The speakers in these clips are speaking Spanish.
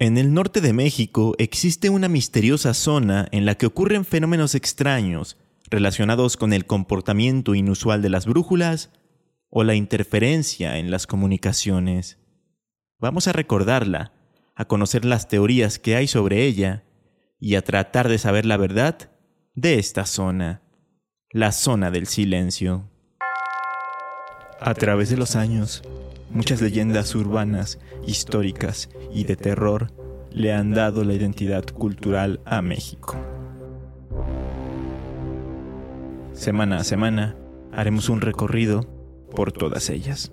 En el norte de México existe una misteriosa zona en la que ocurren fenómenos extraños relacionados con el comportamiento inusual de las brújulas o la interferencia en las comunicaciones. Vamos a recordarla, a conocer las teorías que hay sobre ella y a tratar de saber la verdad de esta zona, la zona del silencio. A través de los años, muchas leyendas urbanas, históricas y de terror le han dado la identidad cultural a México. Semana a semana haremos un recorrido por todas ellas.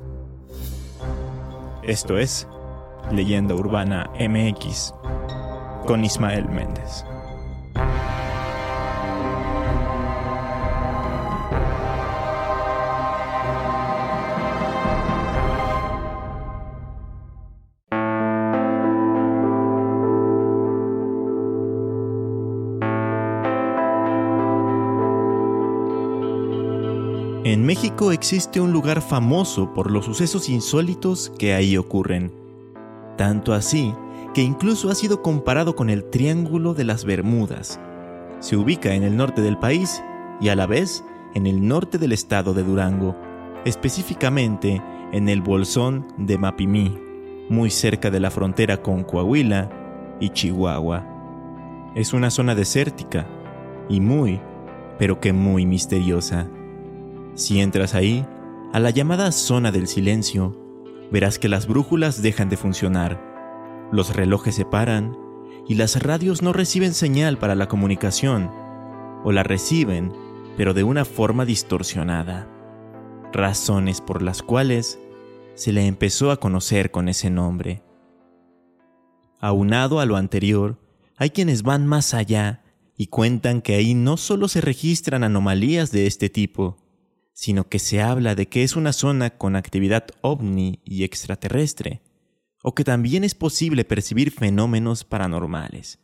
Esto es Leyenda Urbana MX con Ismael Méndez. Existe un lugar famoso por los sucesos insólitos que ahí ocurren. Tanto así que incluso ha sido comparado con el Triángulo de las Bermudas. Se ubica en el norte del país y a la vez en el norte del estado de Durango, específicamente en el Bolsón de Mapimí, muy cerca de la frontera con Coahuila y Chihuahua. Es una zona desértica y muy, pero que muy misteriosa. Si entras ahí, a la llamada zona del silencio, verás que las brújulas dejan de funcionar, los relojes se paran y las radios no reciben señal para la comunicación, o la reciben, pero de una forma distorsionada. Razones por las cuales se le empezó a conocer con ese nombre. Aunado a lo anterior, hay quienes van más allá y cuentan que ahí no solo se registran anomalías de este tipo, sino que se habla de que es una zona con actividad ovni y extraterrestre, o que también es posible percibir fenómenos paranormales.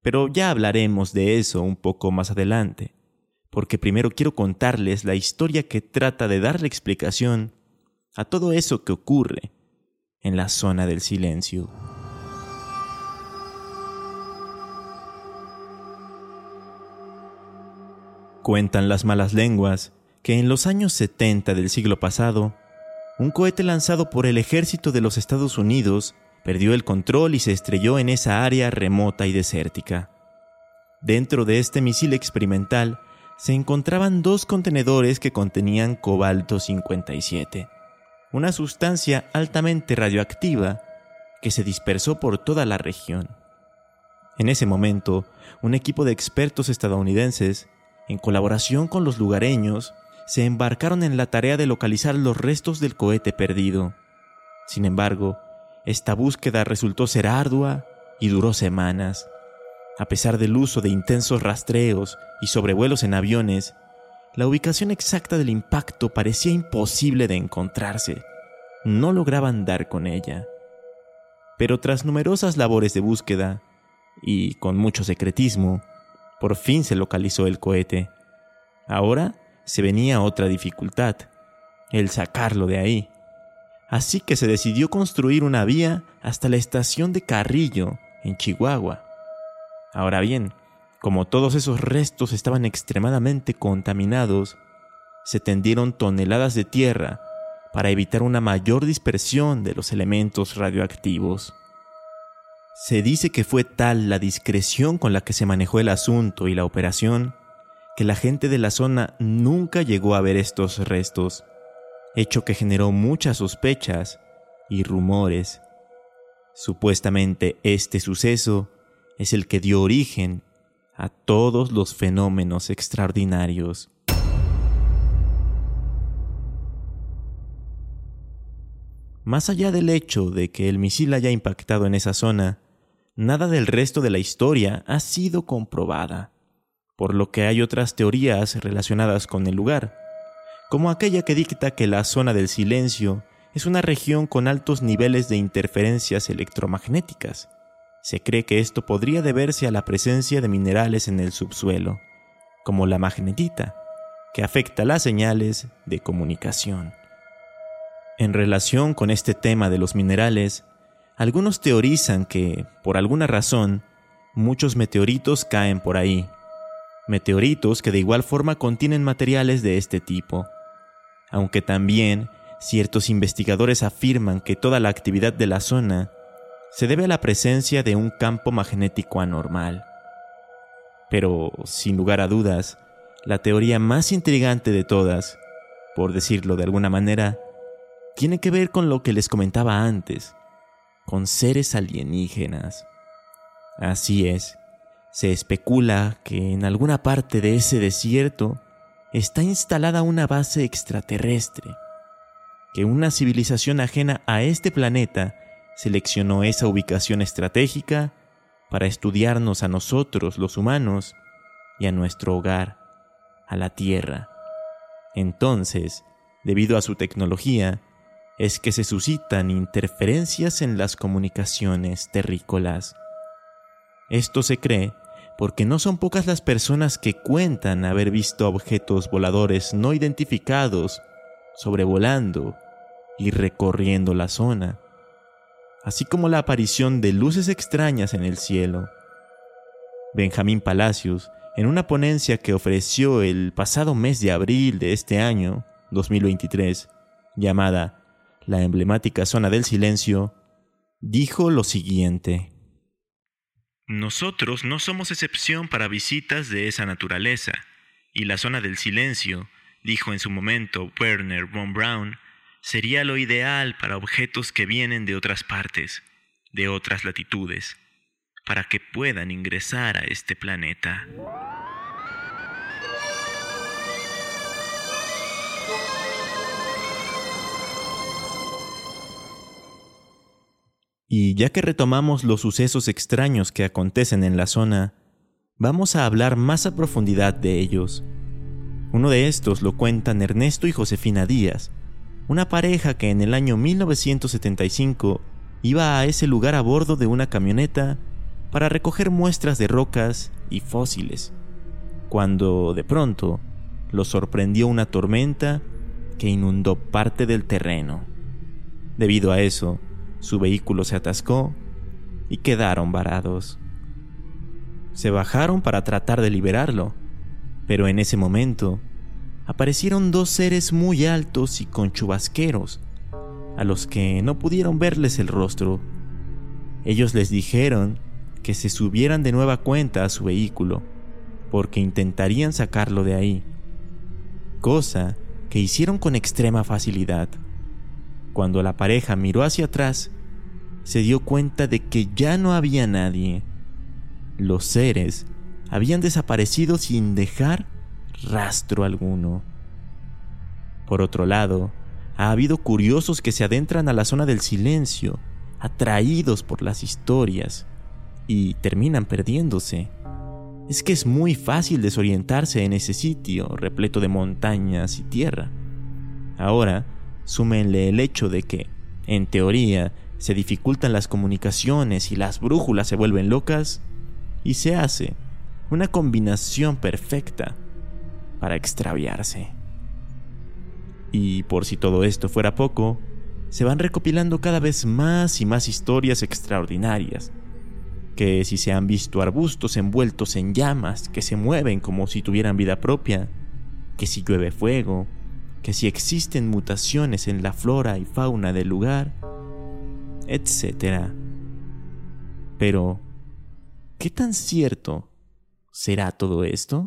Pero ya hablaremos de eso un poco más adelante, porque primero quiero contarles la historia que trata de darle explicación a todo eso que ocurre en la zona del silencio. Cuentan las malas lenguas que en los años 70 del siglo pasado, un cohete lanzado por el ejército de los Estados Unidos perdió el control y se estrelló en esa área remota y desértica. Dentro de este misil experimental se encontraban dos contenedores que contenían cobalto 57, una sustancia altamente radioactiva que se dispersó por toda la región. En ese momento, un equipo de expertos estadounidenses, en colaboración con los lugareños, se embarcaron en la tarea de localizar los restos del cohete perdido. Sin embargo, esta búsqueda resultó ser ardua y duró semanas. A pesar del uso de intensos rastreos y sobrevuelos en aviones, la ubicación exacta del impacto parecía imposible de encontrarse. No lograban dar con ella. Pero tras numerosas labores de búsqueda, y con mucho secretismo, por fin se localizó el cohete. Ahora se venía otra dificultad, el sacarlo de ahí. Así que se decidió construir una vía hasta la estación de Carrillo, en Chihuahua. Ahora bien, como todos esos restos estaban extremadamente contaminados, se tendieron toneladas de tierra para evitar una mayor dispersión de los elementos radioactivos. Se dice que fue tal la discreción con la que se manejó el asunto y la operación que la gente de la zona nunca llegó a ver estos restos, hecho que generó muchas sospechas y rumores. Supuestamente este suceso es el que dio origen a todos los fenómenos extraordinarios. Más allá del hecho de que el misil haya impactado en esa zona, nada del resto de la historia ha sido comprobada por lo que hay otras teorías relacionadas con el lugar, como aquella que dicta que la zona del silencio es una región con altos niveles de interferencias electromagnéticas. Se cree que esto podría deberse a la presencia de minerales en el subsuelo, como la magnetita, que afecta las señales de comunicación. En relación con este tema de los minerales, algunos teorizan que, por alguna razón, muchos meteoritos caen por ahí. Meteoritos que de igual forma contienen materiales de este tipo. Aunque también ciertos investigadores afirman que toda la actividad de la zona se debe a la presencia de un campo magnético anormal. Pero, sin lugar a dudas, la teoría más intrigante de todas, por decirlo de alguna manera, tiene que ver con lo que les comentaba antes, con seres alienígenas. Así es, se especula que en alguna parte de ese desierto está instalada una base extraterrestre, que una civilización ajena a este planeta seleccionó esa ubicación estratégica para estudiarnos a nosotros los humanos y a nuestro hogar, a la Tierra. Entonces, debido a su tecnología, es que se suscitan interferencias en las comunicaciones terrícolas. Esto se cree porque no son pocas las personas que cuentan haber visto objetos voladores no identificados sobrevolando y recorriendo la zona, así como la aparición de luces extrañas en el cielo. Benjamín Palacios, en una ponencia que ofreció el pasado mes de abril de este año, 2023, llamada la emblemática zona del silencio, dijo lo siguiente. Nosotros no somos excepción para visitas de esa naturaleza, y la zona del silencio, dijo en su momento Werner von Braun, sería lo ideal para objetos que vienen de otras partes, de otras latitudes, para que puedan ingresar a este planeta. Y ya que retomamos los sucesos extraños que acontecen en la zona, vamos a hablar más a profundidad de ellos. Uno de estos lo cuentan Ernesto y Josefina Díaz, una pareja que en el año 1975 iba a ese lugar a bordo de una camioneta para recoger muestras de rocas y fósiles, cuando de pronto los sorprendió una tormenta que inundó parte del terreno. Debido a eso, su vehículo se atascó y quedaron varados. Se bajaron para tratar de liberarlo, pero en ese momento aparecieron dos seres muy altos y con chubasqueros, a los que no pudieron verles el rostro. Ellos les dijeron que se subieran de nueva cuenta a su vehículo, porque intentarían sacarlo de ahí, cosa que hicieron con extrema facilidad. Cuando la pareja miró hacia atrás, se dio cuenta de que ya no había nadie. Los seres habían desaparecido sin dejar rastro alguno. Por otro lado, ha habido curiosos que se adentran a la zona del silencio, atraídos por las historias, y terminan perdiéndose. Es que es muy fácil desorientarse en ese sitio repleto de montañas y tierra. Ahora, súmenle el hecho de que, en teoría, se dificultan las comunicaciones y las brújulas se vuelven locas, y se hace una combinación perfecta para extraviarse. Y por si todo esto fuera poco, se van recopilando cada vez más y más historias extraordinarias, que si se han visto arbustos envueltos en llamas que se mueven como si tuvieran vida propia, que si llueve fuego, que si existen mutaciones en la flora y fauna del lugar, etc. Pero, ¿qué tan cierto será todo esto?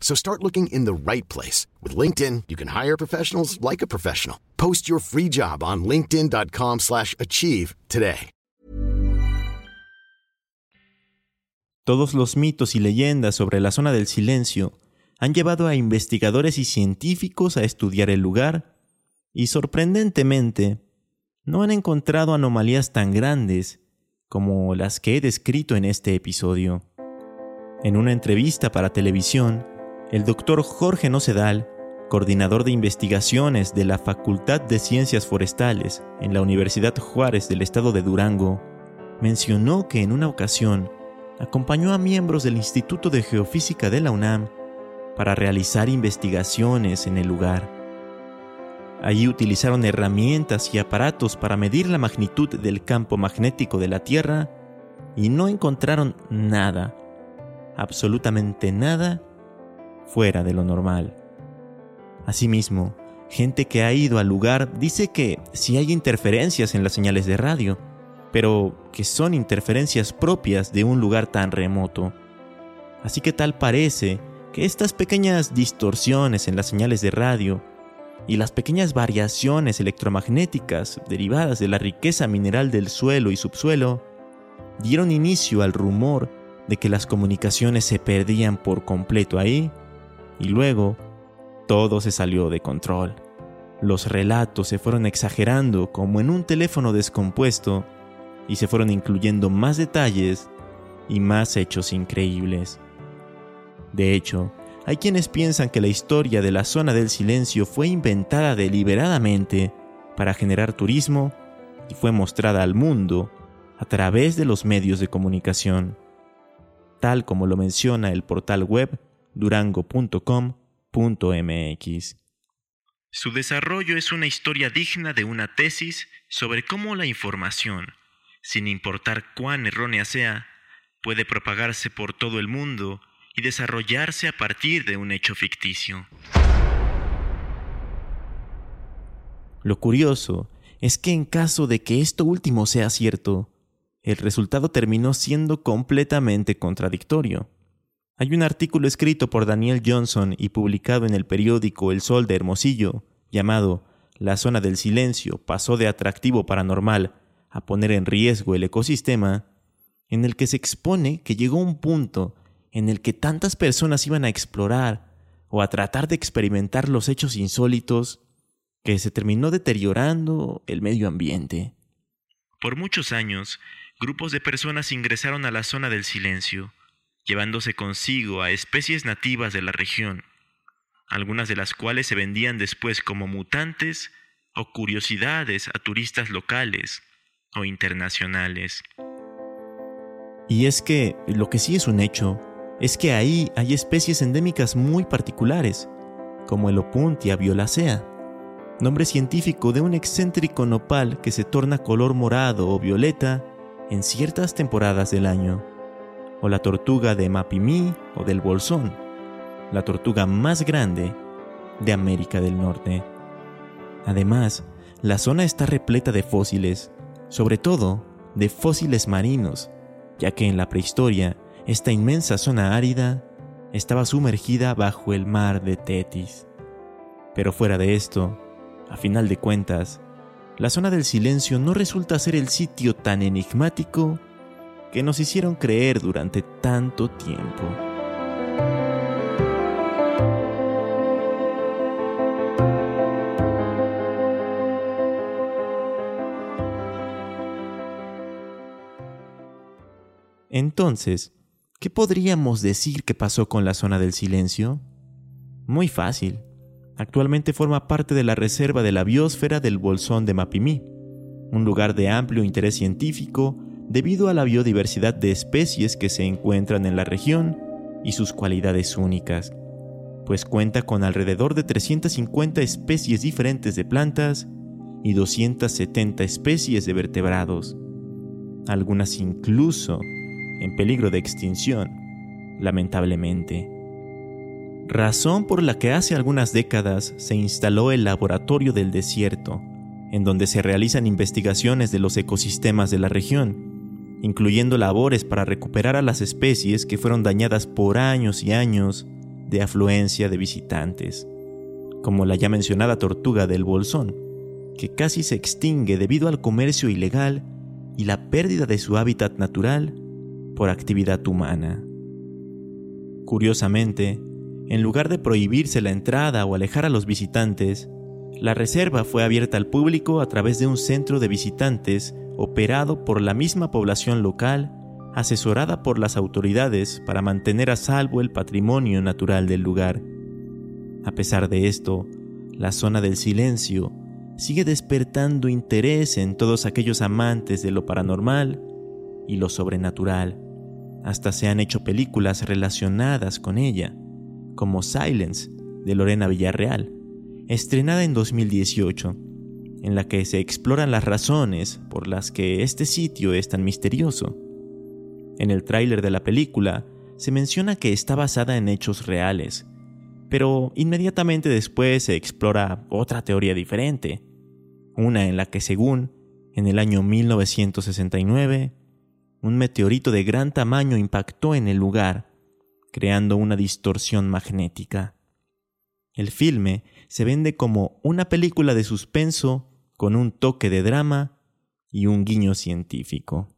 So start looking in the right place. With LinkedIn, you can hire professionals like a professional. Post your free job on linkedin.com slash achieve today. Todos los mitos y leyendas sobre la zona del silencio han llevado a investigadores y científicos a estudiar el lugar y sorprendentemente no han encontrado anomalías tan grandes como las que he descrito en este episodio. En una entrevista para televisión, el doctor Jorge Nocedal, coordinador de investigaciones de la Facultad de Ciencias Forestales en la Universidad Juárez del estado de Durango, mencionó que en una ocasión acompañó a miembros del Instituto de Geofísica de la UNAM para realizar investigaciones en el lugar. Allí utilizaron herramientas y aparatos para medir la magnitud del campo magnético de la Tierra y no encontraron nada, absolutamente nada, fuera de lo normal. Asimismo, gente que ha ido al lugar dice que sí hay interferencias en las señales de radio, pero que son interferencias propias de un lugar tan remoto. Así que tal parece que estas pequeñas distorsiones en las señales de radio y las pequeñas variaciones electromagnéticas derivadas de la riqueza mineral del suelo y subsuelo dieron inicio al rumor de que las comunicaciones se perdían por completo ahí y luego todo se salió de control. Los relatos se fueron exagerando como en un teléfono descompuesto y se fueron incluyendo más detalles y más hechos increíbles. De hecho, hay quienes piensan que la historia de la zona del silencio fue inventada deliberadamente para generar turismo y fue mostrada al mundo a través de los medios de comunicación, tal como lo menciona el portal web durango.com.mx. Su desarrollo es una historia digna de una tesis sobre cómo la información, sin importar cuán errónea sea, puede propagarse por todo el mundo y desarrollarse a partir de un hecho ficticio. Lo curioso es que en caso de que esto último sea cierto, el resultado terminó siendo completamente contradictorio. Hay un artículo escrito por Daniel Johnson y publicado en el periódico El Sol de Hermosillo, llamado La zona del silencio pasó de atractivo paranormal a poner en riesgo el ecosistema, en el que se expone que llegó un punto en el que tantas personas iban a explorar o a tratar de experimentar los hechos insólitos que se terminó deteriorando el medio ambiente. Por muchos años, grupos de personas ingresaron a la zona del silencio, llevándose consigo a especies nativas de la región, algunas de las cuales se vendían después como mutantes o curiosidades a turistas locales o internacionales. Y es que lo que sí es un hecho es que ahí hay especies endémicas muy particulares, como el Opuntia violacea, nombre científico de un excéntrico nopal que se torna color morado o violeta en ciertas temporadas del año, o la tortuga de Mapimí o del Bolsón, la tortuga más grande de América del Norte. Además, la zona está repleta de fósiles, sobre todo de fósiles marinos, ya que en la prehistoria esta inmensa zona árida estaba sumergida bajo el mar de Tetis. Pero fuera de esto, a final de cuentas, la zona del silencio no resulta ser el sitio tan enigmático que nos hicieron creer durante tanto tiempo. Entonces, ¿qué podríamos decir que pasó con la zona del silencio? Muy fácil. Actualmente forma parte de la reserva de la biosfera del Bolsón de Mapimí, un lugar de amplio interés científico debido a la biodiversidad de especies que se encuentran en la región y sus cualidades únicas, pues cuenta con alrededor de 350 especies diferentes de plantas y 270 especies de vertebrados, algunas incluso en peligro de extinción, lamentablemente. Razón por la que hace algunas décadas se instaló el Laboratorio del Desierto, en donde se realizan investigaciones de los ecosistemas de la región, incluyendo labores para recuperar a las especies que fueron dañadas por años y años de afluencia de visitantes, como la ya mencionada tortuga del bolsón, que casi se extingue debido al comercio ilegal y la pérdida de su hábitat natural por actividad humana. Curiosamente, en lugar de prohibirse la entrada o alejar a los visitantes, la reserva fue abierta al público a través de un centro de visitantes operado por la misma población local, asesorada por las autoridades para mantener a salvo el patrimonio natural del lugar. A pesar de esto, la zona del silencio sigue despertando interés en todos aquellos amantes de lo paranormal y lo sobrenatural. Hasta se han hecho películas relacionadas con ella, como Silence, de Lorena Villarreal, estrenada en 2018, en la que se exploran las razones por las que este sitio es tan misterioso. En el tráiler de la película se menciona que está basada en hechos reales, pero inmediatamente después se explora otra teoría diferente, una en la que según, en el año 1969, un meteorito de gran tamaño impactó en el lugar, creando una distorsión magnética. El filme se vende como una película de suspenso con un toque de drama y un guiño científico.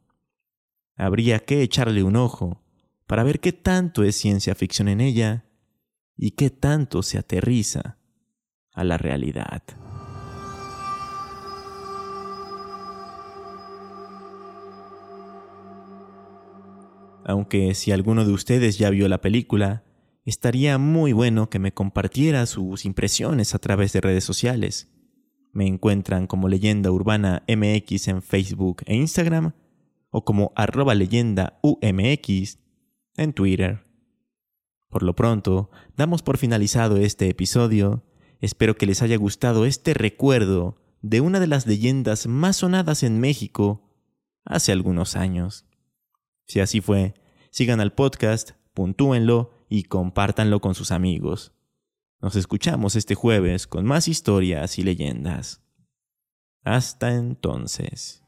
Habría que echarle un ojo para ver qué tanto es ciencia ficción en ella y qué tanto se aterriza a la realidad. Aunque si alguno de ustedes ya vio la película, estaría muy bueno que me compartiera sus impresiones a través de redes sociales. Me encuentran como leyenda urbana MX en Facebook e Instagram o como arroba leyenda UMX en Twitter. Por lo pronto, damos por finalizado este episodio. Espero que les haya gustado este recuerdo de una de las leyendas más sonadas en México hace algunos años. Si así fue, sigan al podcast, puntúenlo y compártanlo con sus amigos. Nos escuchamos este jueves con más historias y leyendas. Hasta entonces.